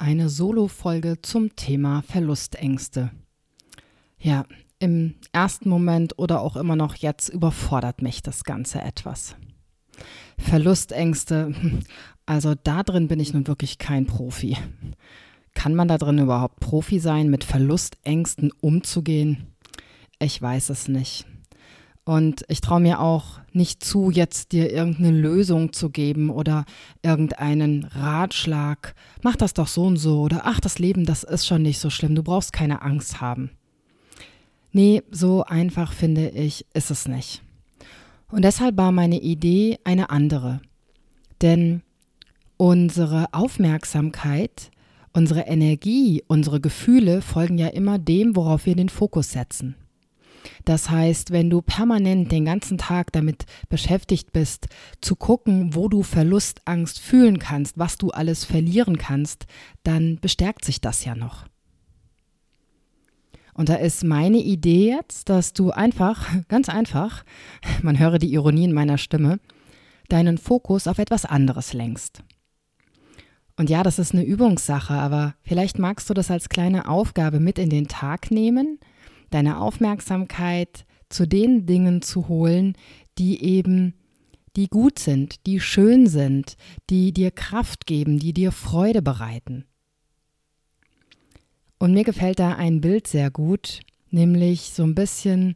Eine Solo-Folge zum Thema Verlustängste. Ja, im ersten Moment oder auch immer noch jetzt überfordert mich das Ganze etwas. Verlustängste, also da drin bin ich nun wirklich kein Profi. Kann man da drin überhaupt Profi sein, mit Verlustängsten umzugehen? Ich weiß es nicht. Und ich traue mir auch nicht zu, jetzt dir irgendeine Lösung zu geben oder irgendeinen Ratschlag. Mach das doch so und so oder ach, das Leben, das ist schon nicht so schlimm. Du brauchst keine Angst haben. Nee, so einfach finde ich, ist es nicht. Und deshalb war meine Idee eine andere. Denn unsere Aufmerksamkeit, unsere Energie, unsere Gefühle folgen ja immer dem, worauf wir den Fokus setzen. Das heißt, wenn du permanent den ganzen Tag damit beschäftigt bist, zu gucken, wo du Verlustangst fühlen kannst, was du alles verlieren kannst, dann bestärkt sich das ja noch. Und da ist meine Idee jetzt, dass du einfach, ganz einfach, man höre die Ironie in meiner Stimme, deinen Fokus auf etwas anderes lenkst. Und ja, das ist eine Übungssache, aber vielleicht magst du das als kleine Aufgabe mit in den Tag nehmen deine Aufmerksamkeit zu den Dingen zu holen, die eben die gut sind, die schön sind, die dir Kraft geben, die dir Freude bereiten. Und mir gefällt da ein Bild sehr gut, nämlich so ein bisschen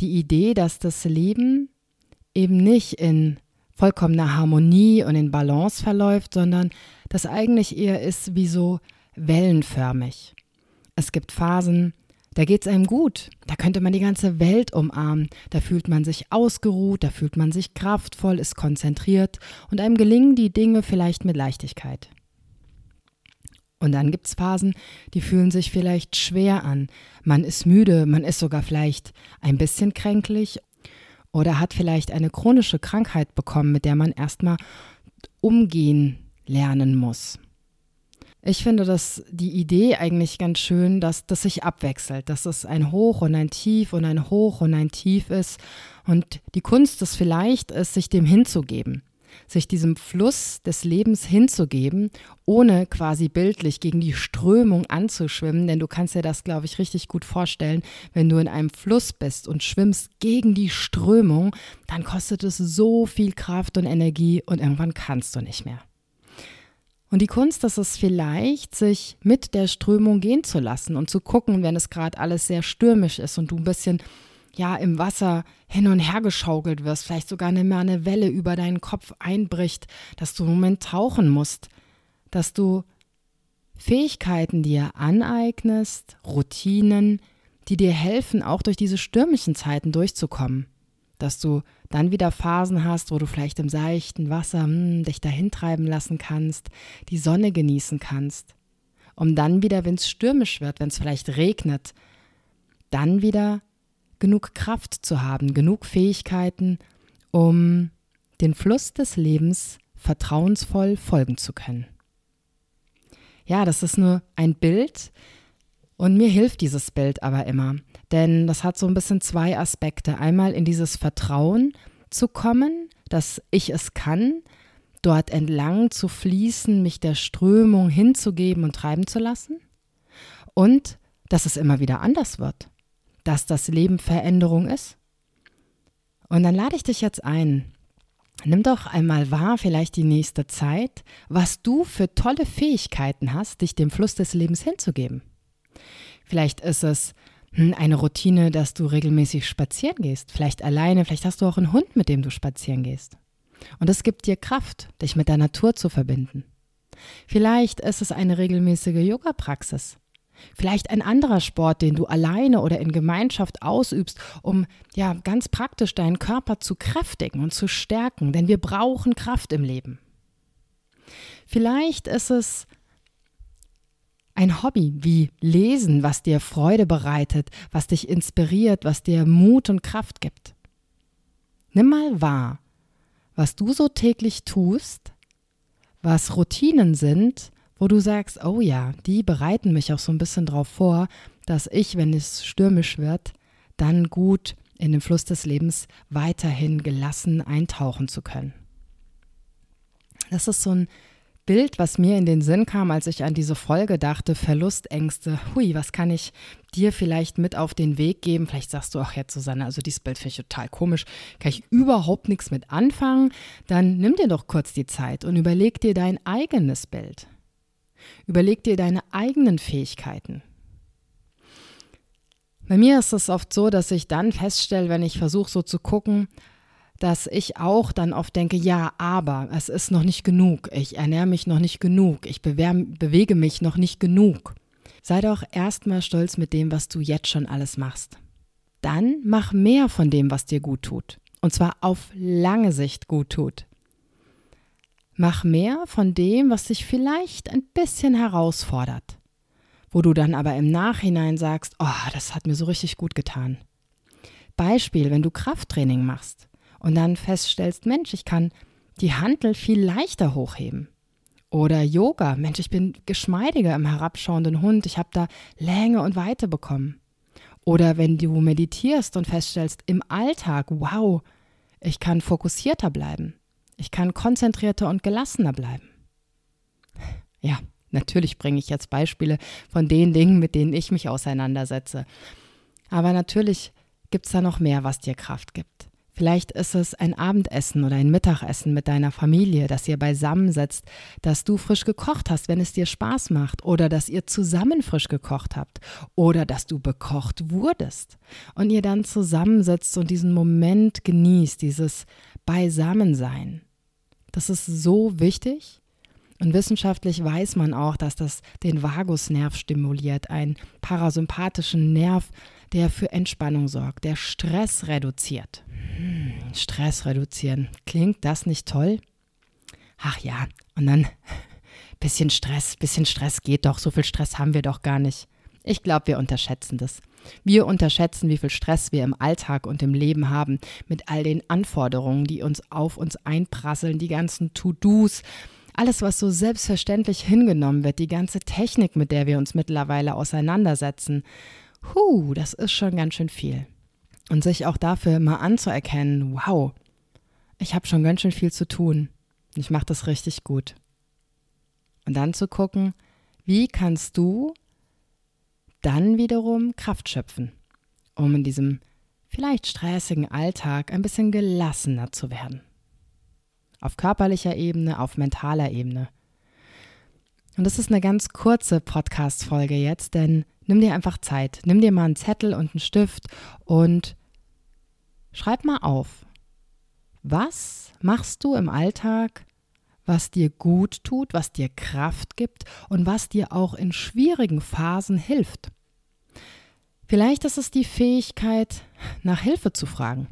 die Idee, dass das Leben eben nicht in vollkommener Harmonie und in Balance verläuft, sondern das eigentlich eher ist wie so wellenförmig. Es gibt Phasen, da geht es einem gut. Da könnte man die ganze Welt umarmen. Da fühlt man sich ausgeruht, da fühlt man sich kraftvoll, ist konzentriert und einem gelingen die Dinge vielleicht mit Leichtigkeit. Und dann gibt es Phasen, die fühlen sich vielleicht schwer an. Man ist müde, man ist sogar vielleicht ein bisschen kränklich oder hat vielleicht eine chronische Krankheit bekommen, mit der man erstmal umgehen lernen muss. Ich finde das die Idee eigentlich ganz schön, dass das sich abwechselt, dass es ein Hoch und ein Tief und ein Hoch und ein Tief ist. Und die Kunst ist vielleicht, ist, sich dem hinzugeben, sich diesem Fluss des Lebens hinzugeben, ohne quasi bildlich gegen die Strömung anzuschwimmen. Denn du kannst dir das, glaube ich, richtig gut vorstellen, wenn du in einem Fluss bist und schwimmst gegen die Strömung, dann kostet es so viel Kraft und Energie und irgendwann kannst du nicht mehr. Und die Kunst ist es vielleicht, sich mit der Strömung gehen zu lassen und zu gucken, wenn es gerade alles sehr stürmisch ist und du ein bisschen ja im Wasser hin und her geschaukelt wirst, vielleicht sogar nicht mehr eine Welle über deinen Kopf einbricht, dass du im Moment tauchen musst, dass du Fähigkeiten dir aneignest, Routinen, die dir helfen, auch durch diese stürmischen Zeiten durchzukommen dass du dann wieder Phasen hast, wo du vielleicht im seichten Wasser hm, dich dahin treiben lassen kannst, die Sonne genießen kannst, um dann wieder, wenn es stürmisch wird, wenn es vielleicht regnet, dann wieder genug Kraft zu haben, genug Fähigkeiten, um den Fluss des Lebens vertrauensvoll folgen zu können. Ja, das ist nur ein Bild und mir hilft dieses Bild aber immer. Denn das hat so ein bisschen zwei Aspekte. Einmal in dieses Vertrauen zu kommen, dass ich es kann, dort entlang zu fließen, mich der Strömung hinzugeben und treiben zu lassen. Und dass es immer wieder anders wird, dass das Leben Veränderung ist. Und dann lade ich dich jetzt ein. Nimm doch einmal wahr, vielleicht die nächste Zeit, was du für tolle Fähigkeiten hast, dich dem Fluss des Lebens hinzugeben. Vielleicht ist es eine Routine, dass du regelmäßig spazieren gehst. Vielleicht alleine, vielleicht hast du auch einen Hund, mit dem du spazieren gehst. Und es gibt dir Kraft, dich mit der Natur zu verbinden. Vielleicht ist es eine regelmäßige Yoga-Praxis. Vielleicht ein anderer Sport, den du alleine oder in Gemeinschaft ausübst, um ja ganz praktisch deinen Körper zu kräftigen und zu stärken, denn wir brauchen Kraft im Leben. Vielleicht ist es ein Hobby wie Lesen, was dir Freude bereitet, was dich inspiriert, was dir Mut und Kraft gibt. Nimm mal wahr, was du so täglich tust, was Routinen sind, wo du sagst, oh ja, die bereiten mich auch so ein bisschen darauf vor, dass ich, wenn es stürmisch wird, dann gut in den Fluss des Lebens weiterhin gelassen eintauchen zu können. Das ist so ein Bild, was mir in den Sinn kam, als ich an diese Folge dachte, Verlustängste. Hui, was kann ich dir vielleicht mit auf den Weg geben? Vielleicht sagst du auch jetzt, Susanne, also dieses Bild finde ich total komisch, kann ich überhaupt nichts mit anfangen. Dann nimm dir doch kurz die Zeit und überleg dir dein eigenes Bild. Überleg dir deine eigenen Fähigkeiten. Bei mir ist es oft so, dass ich dann feststelle, wenn ich versuche so zu gucken, dass ich auch dann oft denke, ja, aber es ist noch nicht genug, ich ernähre mich noch nicht genug, ich bewege mich noch nicht genug. Sei doch erstmal stolz mit dem, was du jetzt schon alles machst. Dann mach mehr von dem, was dir gut tut. Und zwar auf lange Sicht gut tut. Mach mehr von dem, was dich vielleicht ein bisschen herausfordert. Wo du dann aber im Nachhinein sagst, oh, das hat mir so richtig gut getan. Beispiel, wenn du Krafttraining machst und dann feststellst, Mensch, ich kann die Hantel viel leichter hochheben. Oder Yoga, Mensch, ich bin geschmeidiger im herabschauenden Hund, ich habe da Länge und Weite bekommen. Oder wenn du meditierst und feststellst, im Alltag, wow, ich kann fokussierter bleiben, ich kann konzentrierter und gelassener bleiben. Ja, natürlich bringe ich jetzt Beispiele von den Dingen, mit denen ich mich auseinandersetze. Aber natürlich gibt es da noch mehr, was dir Kraft gibt. Vielleicht ist es ein Abendessen oder ein Mittagessen mit deiner Familie, dass ihr beisammensitzt, dass du frisch gekocht hast, wenn es dir Spaß macht, oder dass ihr zusammen frisch gekocht habt, oder dass du bekocht wurdest und ihr dann zusammensitzt und diesen Moment genießt, dieses Beisammensein. Das ist so wichtig. Und wissenschaftlich weiß man auch, dass das den Vagusnerv stimuliert, einen parasympathischen Nerv, der für Entspannung sorgt, der Stress reduziert. Hm, Stress reduzieren. Klingt das nicht toll? Ach ja, und dann bisschen Stress, bisschen Stress geht doch, so viel Stress haben wir doch gar nicht. Ich glaube, wir unterschätzen das. Wir unterschätzen, wie viel Stress wir im Alltag und im Leben haben, mit all den Anforderungen, die uns auf uns einprasseln, die ganzen To-Dos, alles, was so selbstverständlich hingenommen wird, die ganze Technik, mit der wir uns mittlerweile auseinandersetzen. Huh, das ist schon ganz schön viel. Und sich auch dafür mal anzuerkennen, wow, ich habe schon ganz schön viel zu tun. Ich mache das richtig gut. Und dann zu gucken, wie kannst du dann wiederum Kraft schöpfen, um in diesem vielleicht stressigen Alltag ein bisschen gelassener zu werden. Auf körperlicher Ebene, auf mentaler Ebene. Und das ist eine ganz kurze Podcast-Folge jetzt, denn nimm dir einfach Zeit. Nimm dir mal einen Zettel und einen Stift und schreib mal auf. Was machst du im Alltag, was dir gut tut, was dir Kraft gibt und was dir auch in schwierigen Phasen hilft? Vielleicht ist es die Fähigkeit, nach Hilfe zu fragen.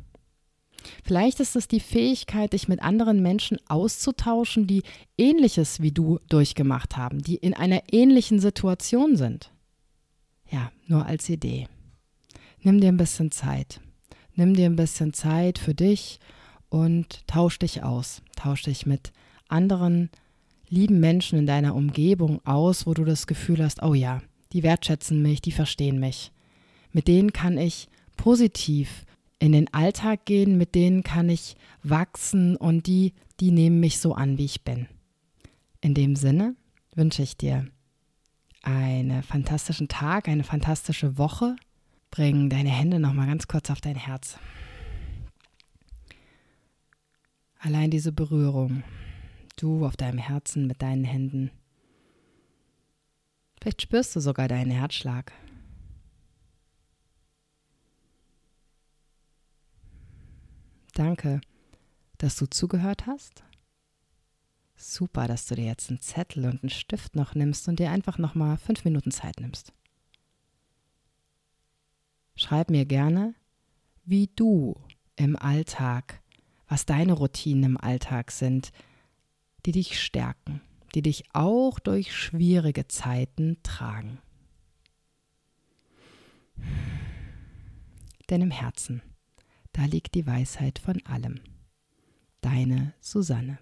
Vielleicht ist es die Fähigkeit, dich mit anderen Menschen auszutauschen, die ähnliches wie du durchgemacht haben, die in einer ähnlichen Situation sind. Ja, nur als Idee. Nimm dir ein bisschen Zeit. Nimm dir ein bisschen Zeit für dich und tausch dich aus. Tausch dich mit anderen lieben Menschen in deiner Umgebung aus, wo du das Gefühl hast, oh ja, die wertschätzen mich, die verstehen mich. Mit denen kann ich positiv in den Alltag gehen, mit denen kann ich wachsen und die, die nehmen mich so an, wie ich bin. In dem Sinne wünsche ich dir einen fantastischen Tag, eine fantastische Woche. Bring deine Hände noch mal ganz kurz auf dein Herz. Allein diese Berührung, du auf deinem Herzen mit deinen Händen. Vielleicht spürst du sogar deinen Herzschlag. Danke, dass du zugehört hast Super, dass du dir jetzt einen Zettel und einen Stift noch nimmst und dir einfach noch mal fünf Minuten Zeit nimmst. Schreib mir gerne, wie du im Alltag, was deine Routinen im Alltag sind, die dich stärken, die dich auch durch schwierige Zeiten tragen. Denn im Herzen, da liegt die Weisheit von allem. Deine Susanne.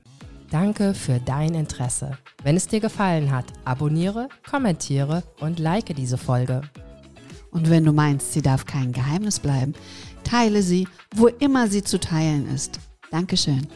Danke für dein Interesse. Wenn es dir gefallen hat, abonniere, kommentiere und like diese Folge. Und wenn du meinst, sie darf kein Geheimnis bleiben, teile sie, wo immer sie zu teilen ist. Dankeschön.